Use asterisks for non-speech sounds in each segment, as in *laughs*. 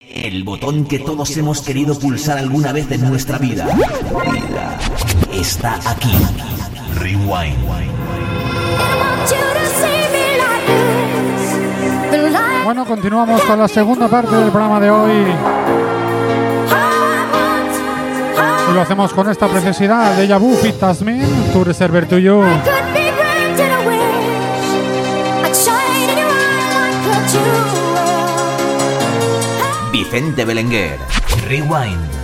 El botón que todos hemos querido pulsar alguna vez en nuestra vida. Está aquí. Rewind. Bueno, continuamos con la segunda parte del programa de hoy. Y lo hacemos con esta preciosidad de Yabu Fit Tasmin, tu reserver to you. Vicente Belenguer. Rewind.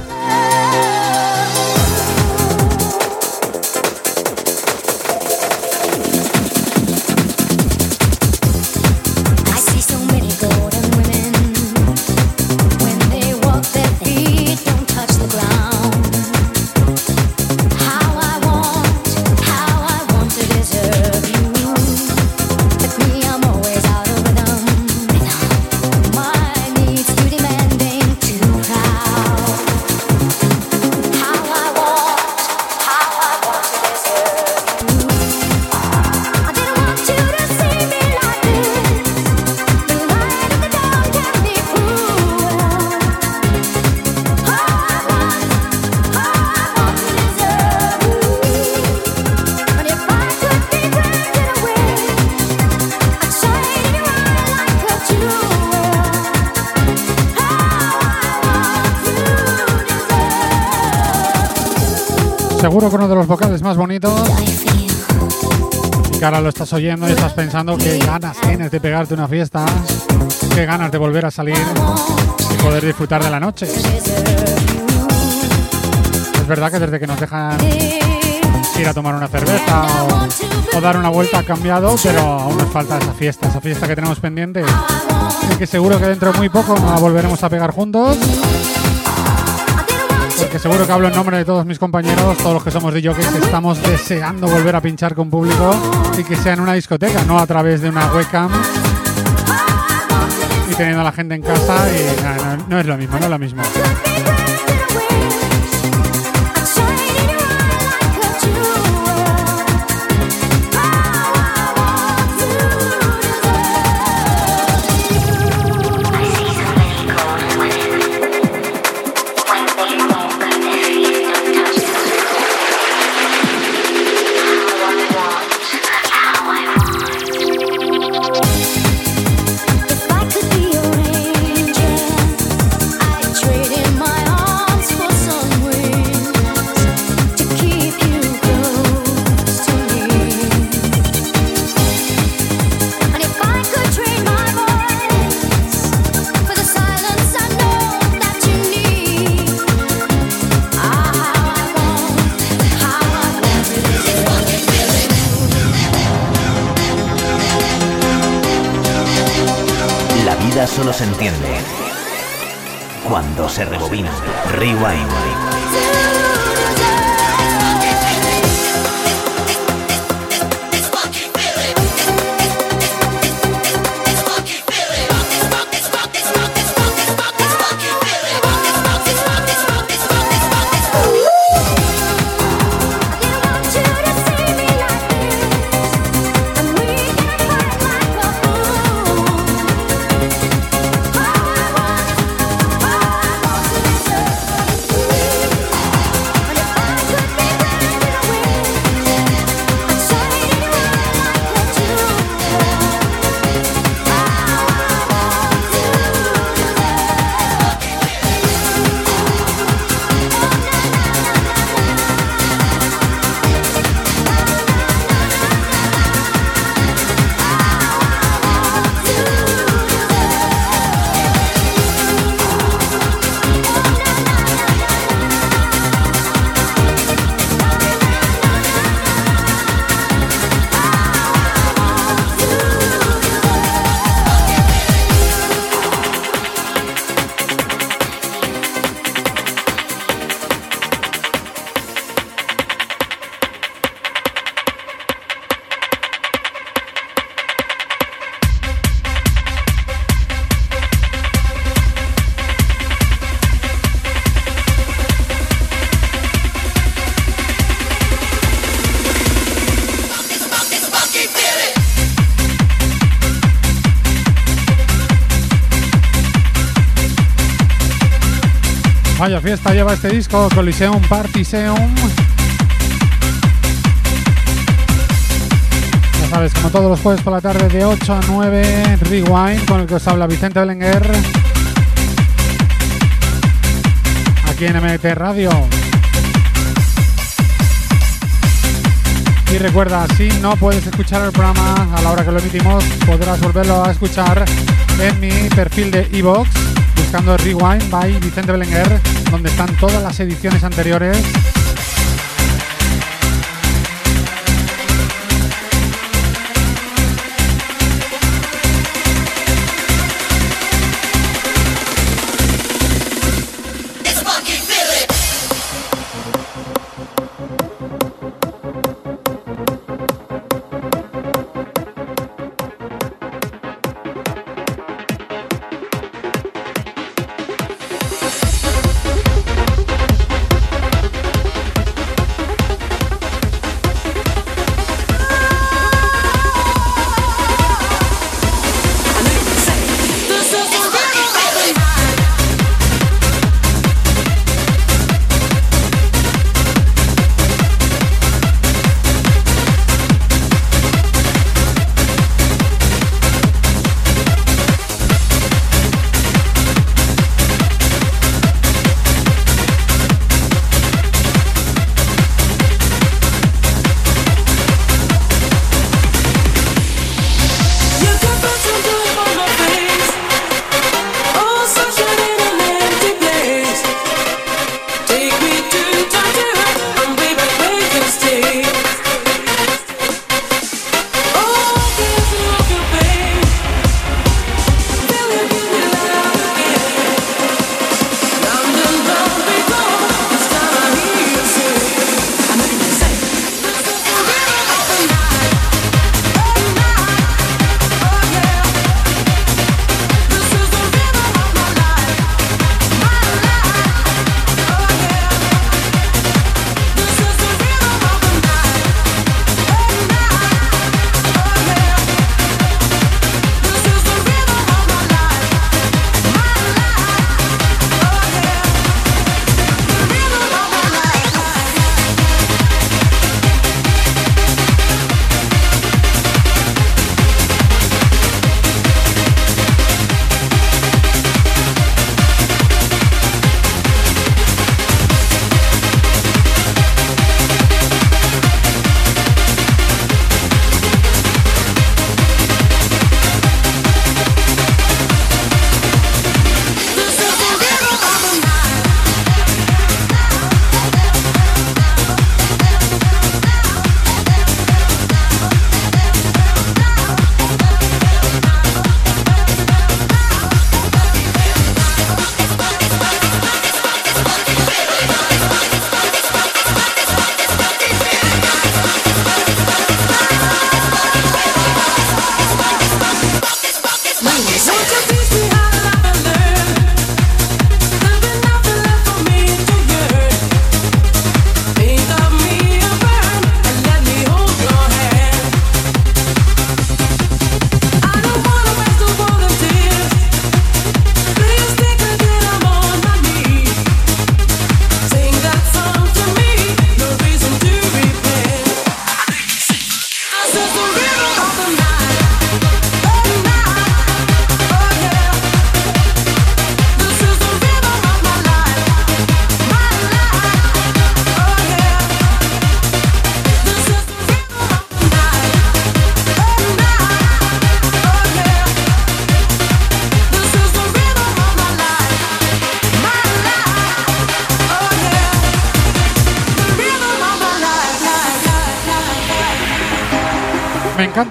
Seguro que uno de los vocales más bonitos. Que ahora lo estás oyendo y estás pensando qué ganas tienes de pegarte una fiesta, qué ganas de volver a salir y poder disfrutar de la noche. Es verdad que desde que nos dejan ir a tomar una cerveza o, o dar una vuelta ha cambiado, pero aún nos falta esa fiesta, esa fiesta que tenemos pendiente y que seguro que dentro de muy poco nos la volveremos a pegar juntos. Porque seguro que hablo en nombre de todos mis compañeros, todos los que somos de que estamos deseando volver a pinchar con público y que sea en una discoteca, no a través de una webcam y teniendo a la gente en casa y no es lo mismo, no es lo mismo. Entiende cuando se rebobina. Rewind. Vaya fiesta lleva este disco, Coliseum Partiseum. Ya sabes, como todos los jueves por la tarde de 8 a 9, Rewind, con el que os habla Vicente Belenguer. Aquí en MT Radio. Y recuerda, si no puedes escuchar el programa a la hora que lo emitimos, podrás volverlo a escuchar en mi perfil de iVoox buscando Rewind by Vicente Belenguer, donde están todas las ediciones anteriores.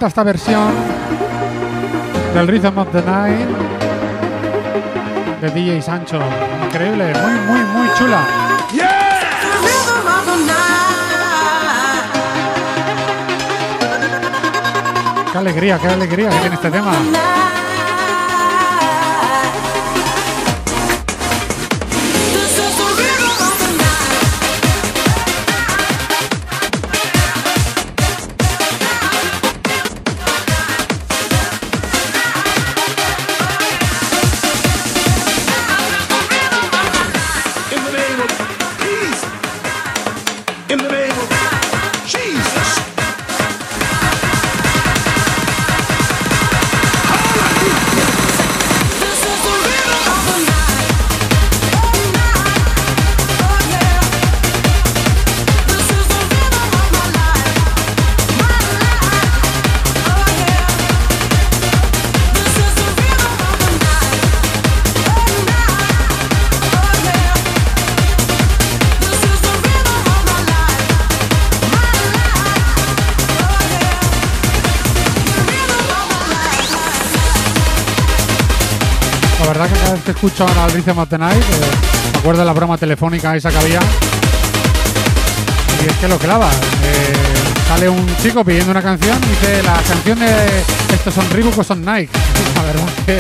Encanta esta versión del Rhythm of the Night de DJ Sancho. Increíble, muy, muy, muy chula. Qué alegría, qué alegría que tiene este tema. Que cada vez que escucho ahora al Rhythm of the Night, eh, me acuerdo de la broma telefónica esa que había. Y es que lo clava. Eh, sale un chico pidiendo una canción y dice, la canción de estos son Reebok o son Nike. *laughs* La verdad que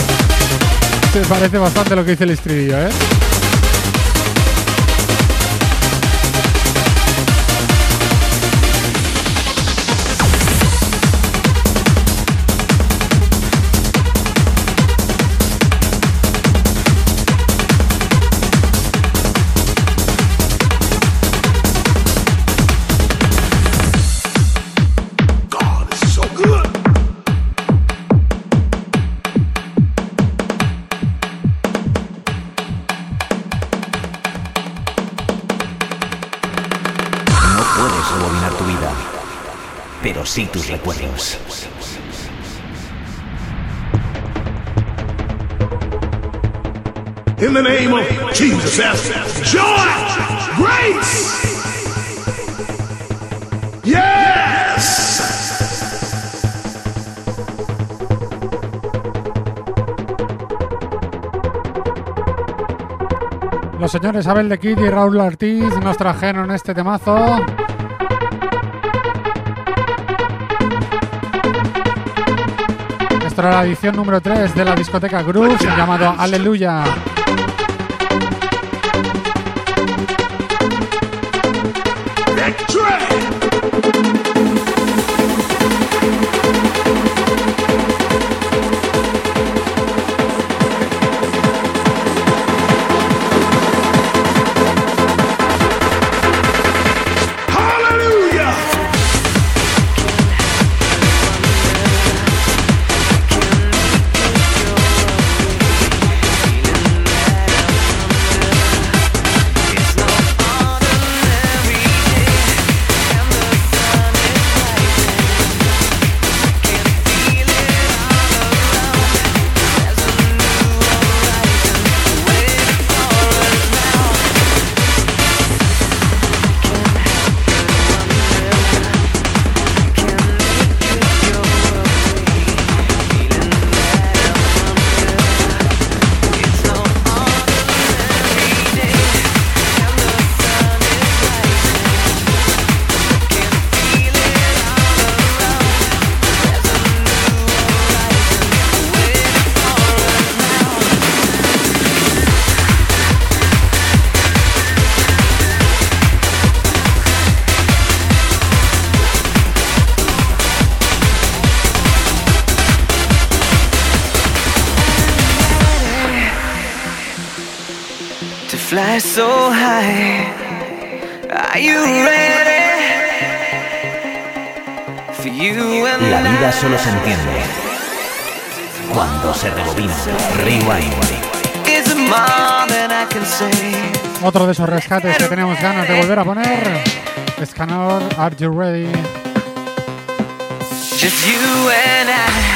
se parece bastante a lo que dice el estribillo, ¿eh? Pero sí tus recuerdos. In the name of Jesus, joy, grace. Yes. Los señores Abel de Kid y Raúl Ortiz nos trajeron este temazo. La edición número 3 de la discoteca Groove llamado Aleluya. La vida solo se entiende cuando se rebobina. Rewind. Is more than I can say. Otro de esos rescates que tenemos ganas de volver a poner. Scanor, Are You Ready? Just you and. I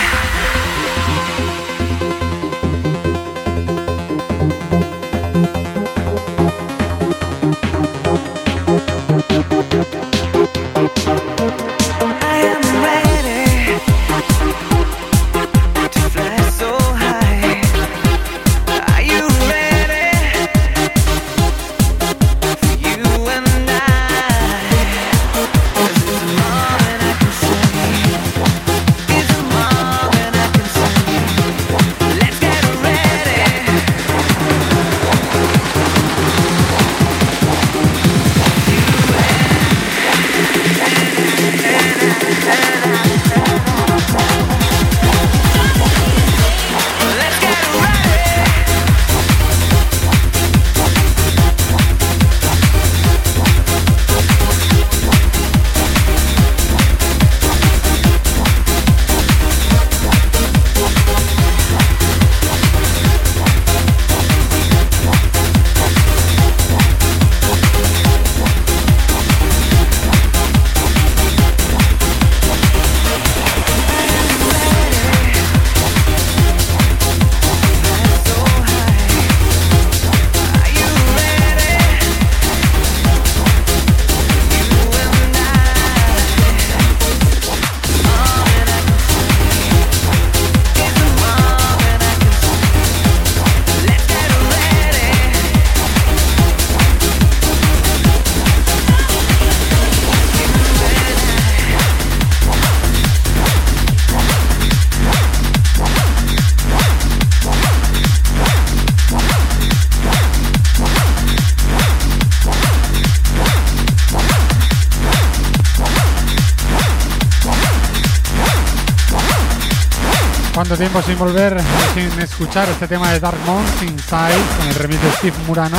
tiempo sin volver, sin escuchar este tema de Dark Moons Inside con el remix de Steve Murano.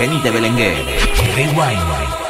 Vicente Belenguer. Rewind.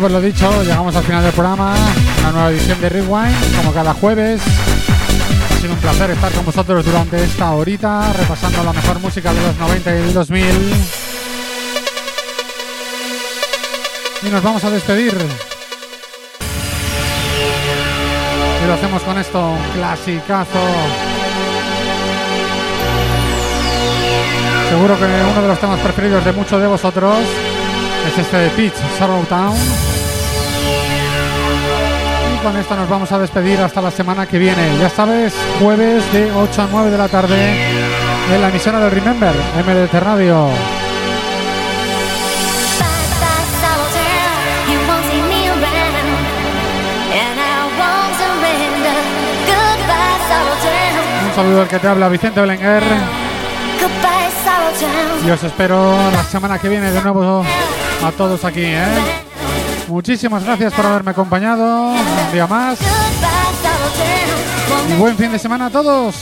Bueno, pues lo dicho, llegamos al final del programa, una nueva edición de Rewind, como cada jueves. Ha sido un placer estar con vosotros durante esta horita, repasando la mejor música de los 90 y del 2000. Y nos vamos a despedir. Y lo hacemos con esto, un clasicazo. Seguro que uno de los temas preferidos de muchos de vosotros es este de Peach, Sorrow Town. Con esto nos vamos a despedir hasta la semana que viene. Ya sabes, jueves de 8 a 9 de la tarde en la emisora de Remember, MDT Radio. Un saludo al que te habla Vicente Belenguer y os espero la semana que viene de nuevo a todos aquí. ¿eh? Muchísimas gracias por haberme acompañado un día más y buen fin de semana a todos.